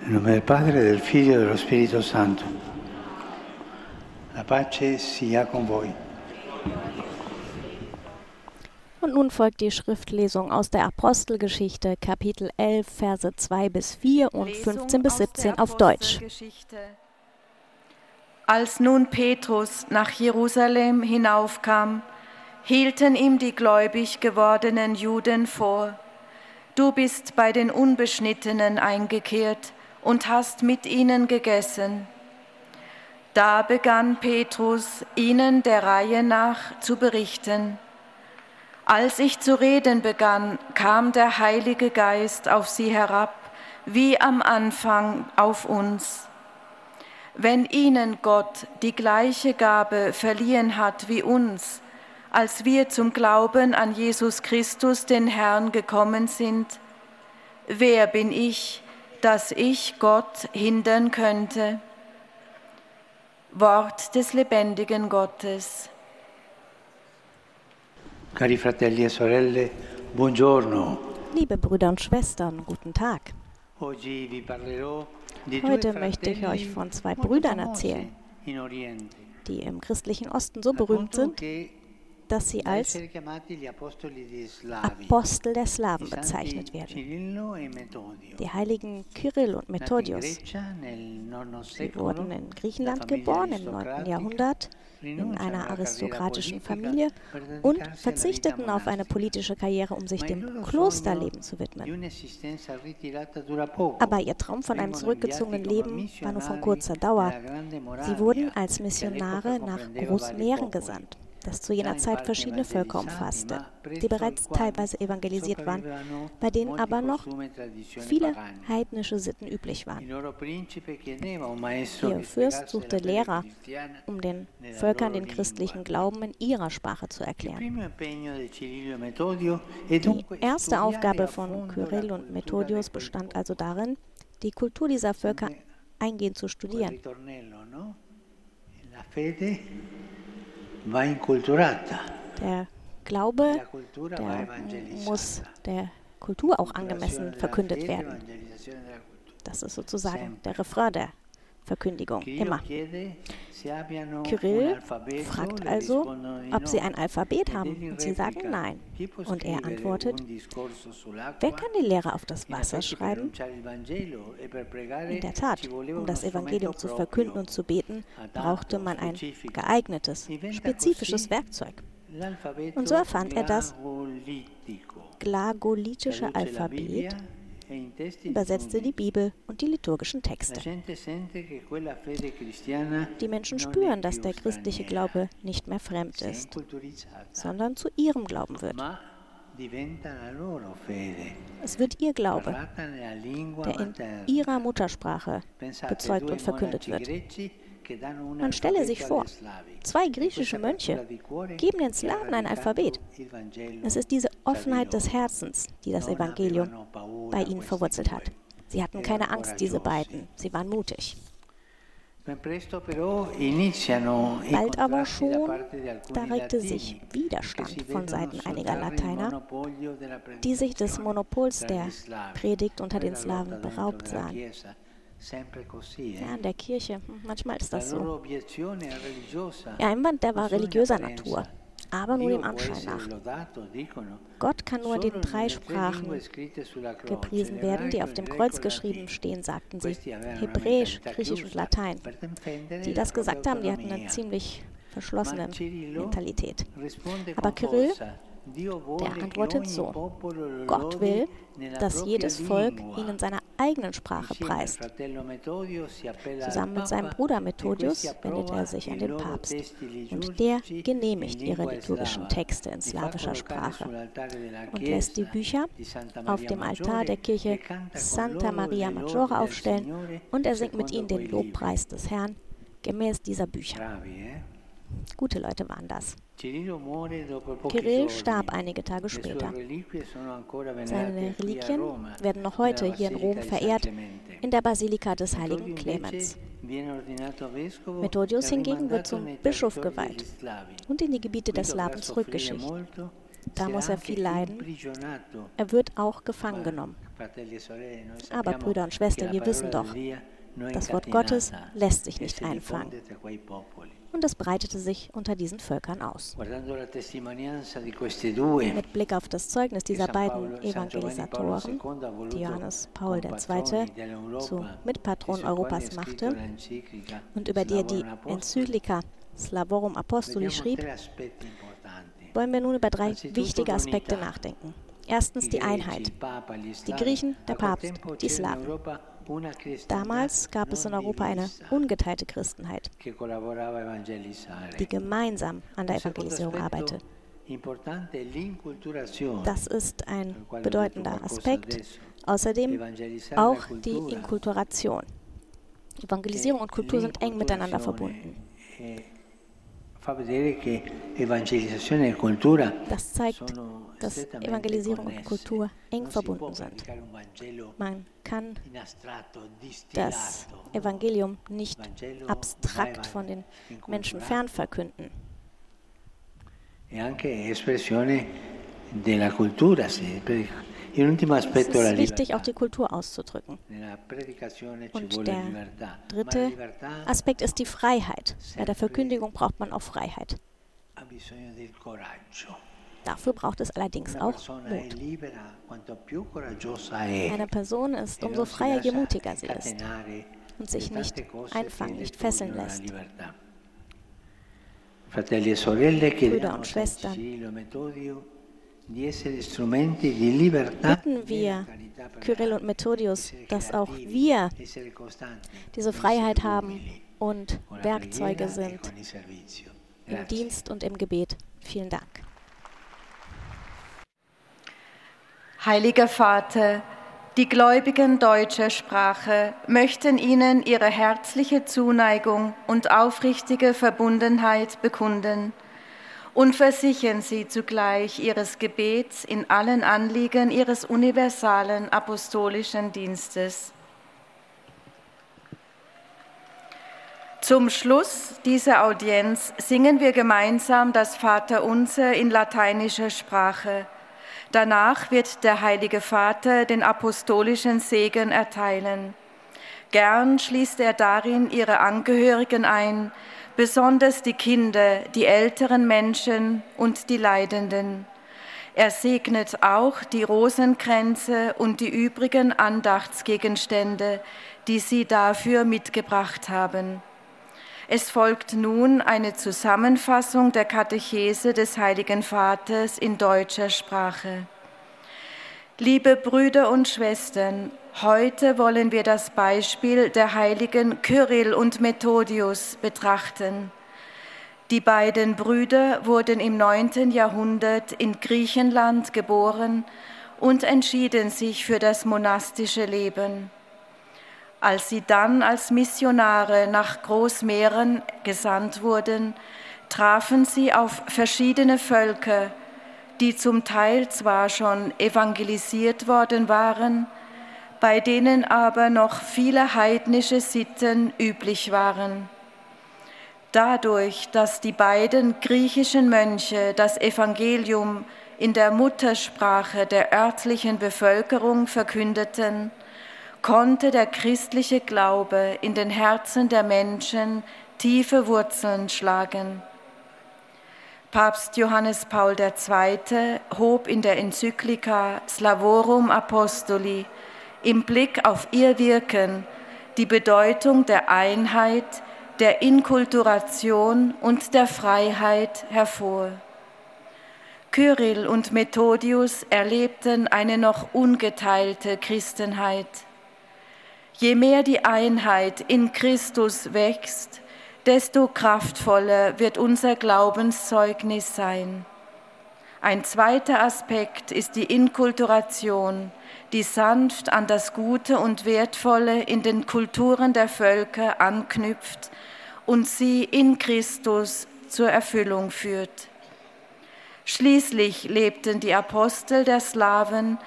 Nel nome del Padre, del Figlio e dello Spirito Santo. La pace sia con voi. Und nun folgt die Schriftlesung aus der Apostelgeschichte, Kapitel 11, Verse 2 bis 4 und 15 bis 17 auf Deutsch. Als nun Petrus nach Jerusalem hinaufkam, hielten ihm die gläubig gewordenen Juden vor, du bist bei den Unbeschnittenen eingekehrt und hast mit ihnen gegessen. Da begann Petrus, ihnen der Reihe nach zu berichten. Als ich zu reden begann, kam der Heilige Geist auf sie herab, wie am Anfang auf uns. Wenn ihnen Gott die gleiche Gabe verliehen hat wie uns, als wir zum Glauben an Jesus Christus, den Herrn, gekommen sind, wer bin ich, dass ich Gott hindern könnte? Wort des lebendigen Gottes. Cari fratelli e sorelle, buongiorno. Liebe Brüder und Schwestern, guten Tag. Heute möchte ich euch von zwei Brüdern erzählen, die im christlichen Osten so berühmt sind, dass sie als Apostel der santi bezeichnet werden. Die heiligen Kyrill und Methodius. Sie wurden in Griechenland geboren im 9. aristocratica, Jahrhundert in einer aristokratischen Familie und verzichteten auf eine politische Karriere, um sich dem Klosterleben zu widmen. Aber ihr Traum von einem zurückgezogenen Leben war nur von kurzer Dauer. Sie wurden als Missionare nach Großmähren gesandt. Das zu jener Zeit verschiedene Völker umfasste, die bereits teilweise evangelisiert waren, bei denen aber noch viele heidnische Sitten üblich waren. Ihr Fürst suchte Lehrer, um den Völkern den christlichen Glauben in ihrer Sprache zu erklären. Die erste Aufgabe von Kyrill und Methodius bestand also darin, die Kultur dieser Völker eingehend zu studieren. Der Glaube, der muss der Kultur auch angemessen verkündet werden. Das ist sozusagen der Refrain der Verkündigung, immer. Kyrill fragt also, ob sie ein Alphabet haben, und sie sagen nein. "Chi può Und er antwortet, un discorso sull'acqua?" Wer kann die Lehre auf das Wasser schreiben? In der Tat, um das Evangelium zu verkünden und zu beten, brauchte man ein geeignetes, spezifisches Werkzeug. Und so erfand er das glagolitische Alphabet, übersetzte die. Bibel und die liturgischen Texte. Die Menschen spüren, dass der christliche Glaube nicht mehr fremd ist, sondern zu ihrem Glauben wird. Es wird ihr Glaube, der in ihrer Muttersprache bezeugt und verkündet wird. Man stelle sich vor, zwei E griechische Mönche geben den Slawen ein Alphabet. Es ist diese Offenheit des. Herzens, die das Evangelium bei ihnen verwurzelt hat. Sie hatten keine Angst, diese beiden. Sie waren mutig. Bald aber schon, da regte sich Widerstand von Seiten einiger Lateiner, die sich des Monopols der. Predigt unter den Slawen beraubt sahen. Ja, in der Kirche, hm, manchmal ist das so. Ihr Einwand, der war religiöser. Natur, aber nur dem Anschein nach. Gott kann nur den drei Sprachen gepriesen werden, die auf dem Kreuz geschrieben stehen, sagten sie. Hebräisch, Griechisch und Latein. Die das gesagt haben, die hatten eine ziemlich verschlossene Mentalität. Aber Kyrill, der antwortet so, Gott will, dass jedes Volk ihn in seiner eigenen Sprache preist. Zusammen mit seinem Bruder e Methodius wendet er sich an den Papst. Und der genehmigt ihre liturgischen. Texte in slawischer Sprache und lässt die Bücher auf dem Altar der Kirche e con Santa loro Maria Maggiore aufstellen und er singt mit ihnen den. Lobpreis des Herrn gemäß dieser Bücher. Eh? Gute Leute waren das. Kirill starb einige Tage später. Seine Reliquien werden noch heute hier in Rom verehrt, in der Basilika des heiligen Clemens. Methodius e hingegen wird zum Bischof geweiht und in die Gebiete der Slawen soffrire zurückgeschickt. Da muss er viel leiden. Er wird auch gefangen genommen. Aber Brüder und Schwestern, wir wissen doch, das Wort Gottes lässt sich nicht einfangen. Und es breitete sich unter diesen Völkern aus. Mit Blick auf das Zeugnis dieser beiden Evangelisatoren, die Johannes Paul II. zu Mitpatron Europas machte und über die er die Enzyklika Slavorum Apostoli schrieb, wollen wir nun über drei wichtige Aspekte nachdenken. Erstens die Einheit. Die Griechen, der Papst, die Slawen. Damals gab es in Europa eine ungeteilte Christenheit, die gemeinsam an der Evangelisierung arbeitet. Das ist ein bedeutender Aspekt. Außerdem auch die Inkulturation. Evangelisierung und Kultur sind eng miteinander verbunden. Das zeigt, dass Evangelisierung und Kultur eng verbunden sind. Man kann das Evangelium nicht abstrakt von den Menschen fern verkünden. Es ist wichtig, auch die Kultur auszudrücken. Und der dritte Aspekt ist die Freiheit. Bei der Verkündigung braucht man auch Freiheit. Dafür braucht es allerdings auch Mut. Eine Person ist, umso freier, je mutiger sie ist und sich nicht einfangen, nicht fesseln lässt. E Brüder und Schwestern, bitten wir Kyrill und Methodius, dass auch wir diese Freiheit haben und Werkzeuge sind im Dienst und im Gebet. Vielen Dank. Heiliger Vater, die Gläubigen deutscher Sprache möchten Ihnen ihre herzliche Zuneigung und aufrichtige Verbundenheit bekunden und versichern Sie zugleich Ihres Gebets in allen Anliegen Ihres universalen apostolischen Dienstes. Zum Schluss dieser Audienz singen wir gemeinsam das Vaterunser in lateinischer Sprache. Danach wird der Heilige Vater den apostolischen Segen erteilen. Gern schließt er darin ihre Angehörigen ein, besonders die Kinder, die älteren Menschen und die Leidenden. Er segnet auch die Rosenkränze und die übrigen Andachtsgegenstände, die sie dafür mitgebracht haben. Es folgt nun eine Zusammenfassung der Katechese des Heiligen Vaters in deutscher Sprache. Liebe Brüder und Schwestern, heute wollen wir das Beispiel der heiligen Kyrill und Methodius betrachten. Die beiden Brüder wurden im 9. Jahrhundert in Griechenland geboren und entschieden sich für das monastische Leben. Als sie dann als Missionare nach Großmeeren gesandt wurden, trafen sie auf verschiedene Völker, die zum Teil zwar schon evangelisiert worden waren, bei denen aber noch viele heidnische Sitten üblich waren. Dadurch, dass die beiden griechischen Mönche das Evangelium in der Muttersprache der örtlichen Bevölkerung verkündeten, konnte der christliche Glaube in den Herzen der Menschen tiefe Wurzeln schlagen. Papst Johannes Paul II. hob in der Enzyklika Slavorum Apostoli im Blick auf ihr Wirken die Bedeutung der Einheit, der Inkulturation und der Freiheit hervor. Kyrill und Methodius erlebten eine noch ungeteilte Christenheit. Je mehr die Einheit in Christus wächst, desto kraftvoller wird unser Glaubenszeugnis sein. Ein zweiter Aspekt ist die Inkulturation, die sanft an das Gute und Wertvolle in den Kulturen der Völker anknüpft und sie in Christus zur Erfüllung führt. Schließlich lebten die Apostel der Slawen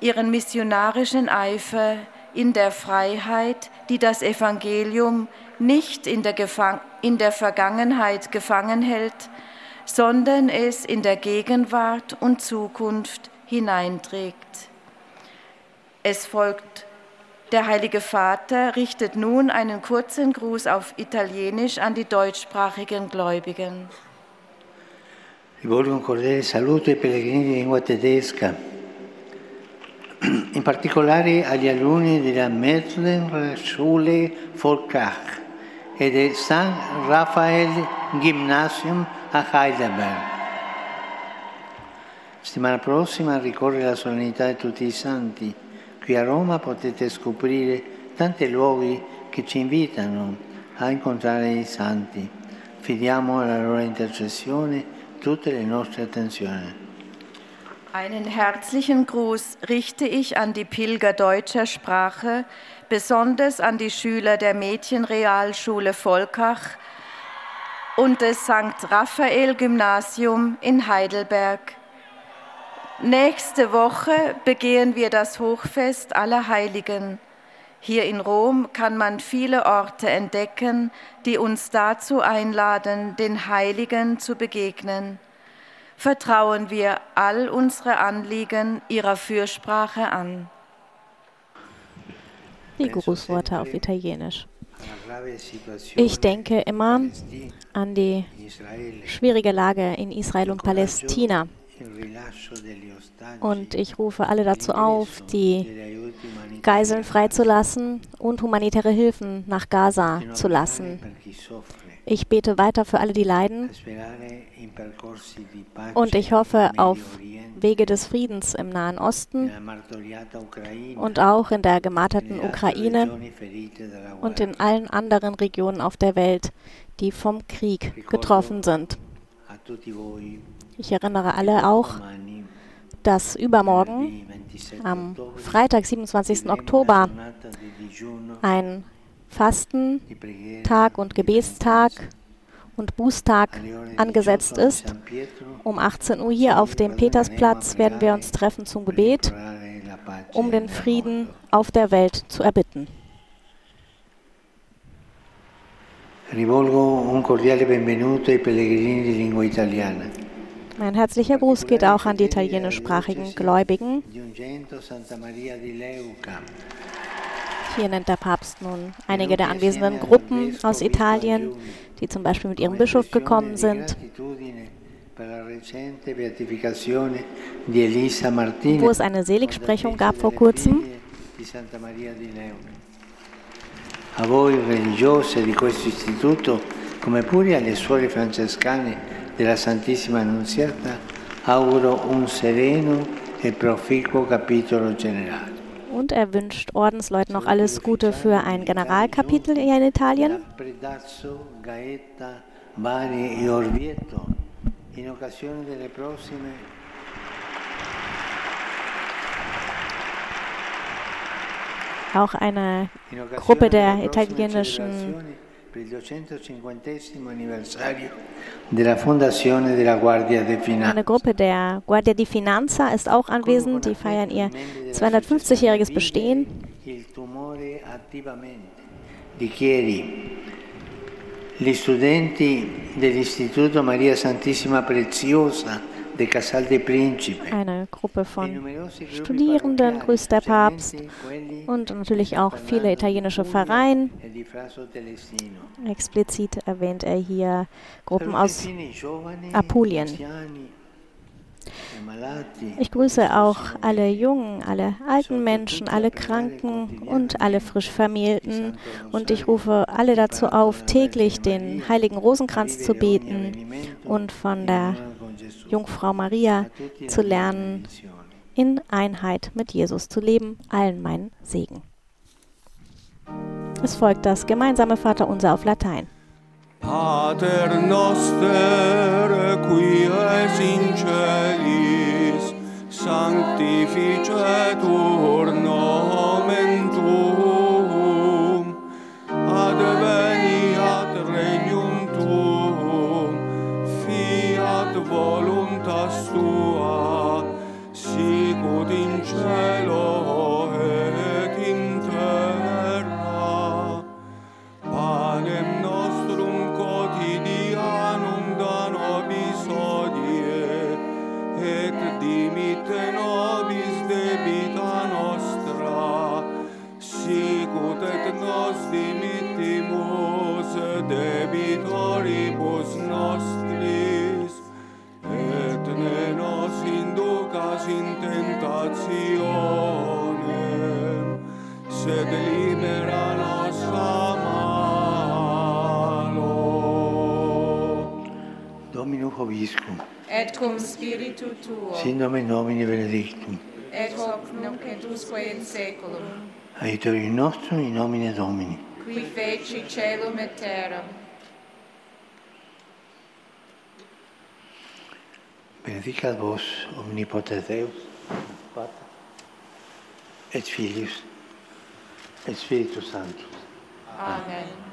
ihren missionarischen Eifer in der Freiheit, die das Evangelium nicht in der, Gefang in der Vergangenheit gefangen hält, sondern es in der Gegenwart und Zukunft hineinträgt. Es folgt der Heilige Vater richtet nun einen kurzen Gruß auf Italienisch an die deutschsprachigen Gläubigen. Rivolgo un cordiale saluto ai pellegrini di lingua tedesca, in particolare agli alunni della Medlen Schule Volkach e del San Raphael Gymnasium a Heidelberg. Settimana prossima ricorre la solennità di tutti i santi. Qui a Roma potete scoprire tanti luoghi che ci invitano a incontrare i santi. Fidiamo alla loro intercessione tutte le nostre attenzioni. Einen herzlichen Gruß richte ich an die Pilger deutscher Sprache, besonders an die Schüler der Mädchenrealschule Volkach und des St. Raphael Gymnasium in Heidelberg. Nächste Woche begehen wir das Hochfest aller Heiligen. Hier in Rom kann man viele Orte entdecken, die uns dazu einladen, den Heiligen zu begegnen. Vertrauen wir all unsere Anliegen ihrer Fürsprache an. Die Grußworte auf Italienisch. Ich denke immer an die schwierige Lage in Israel und Palästina. Und ich rufe alle dazu auf, die Geiseln freizulassen und humanitäre Hilfen nach Gaza zu lassen. Ich bete weiter für alle, die leiden. Und ich hoffe auf Wege des Friedens im Nahen Osten und auch in der gemarterten Ukraine und in allen anderen Regionen auf der Welt, die vom Krieg getroffen sind. Ich erinnere alle auch, dass übermorgen, am Freitag, 27. Oktober, ein Fastentag und Gebetstag und Bußtag angesetzt ist. Um 18 Uhr hier auf dem Petersplatz werden wir uns treffen zum Gebet, um den Frieden auf der Welt zu erbitten. Mein herzlicher Gruß geht auch an die italienischsprachigen Gläubigen. Hier nennt der Papst nun einige der anwesenden Gruppen aus Italien, die zum Beispiel mit ihrem Bischof gekommen sind. Wo es eine Seligsprechung gab vor kurzem. A voi religiose di questo istituto, come pure alle suore francescane della Santissima Annunziata, auguro un sereno e proficuo capitolo generale. Und er wünscht Ordensleuten noch alles Gute für ein Generalkapitel hier in Italien. Auch eine Gruppe der italienischen eine Gruppe der Guardia di Finanza ist auch anwesend. Die feiern ihr 250-jähriges Bestehen. Gli studenti dell'Istituto Maria Santissima Preziosa eine Gruppe von Studierenden grüßt der Papst und natürlich auch viele italienische Vereine. Explizit erwähnt er hier Gruppen aus Apulien. Ich grüße auch alle jungen, alle alten Menschen, alle Kranken und alle frisch Vermählten. Und ich rufe alle dazu auf, täglich den heiligen Rosenkranz zu beten und von der Jungfrau Maria zu lernen, in Einheit mit Jesus zu leben. Allen meinen Segen. Es folgt das gemeinsame Vaterunser auf Latein. Pater noster, qui es in celis, sanctificetur Jesua, si godin Domino hoviscum. Et cum spiritu tuo. Sin nomen Domini benedictum. Et hoc nunc et usque in saeculum. Aiutorium nostrum in nomine Domini. Qui feci celum et terram. Benedicat vos omnipotens Deus, Pater, et Filius, et Spiritus Sanctus. Amen. Amen.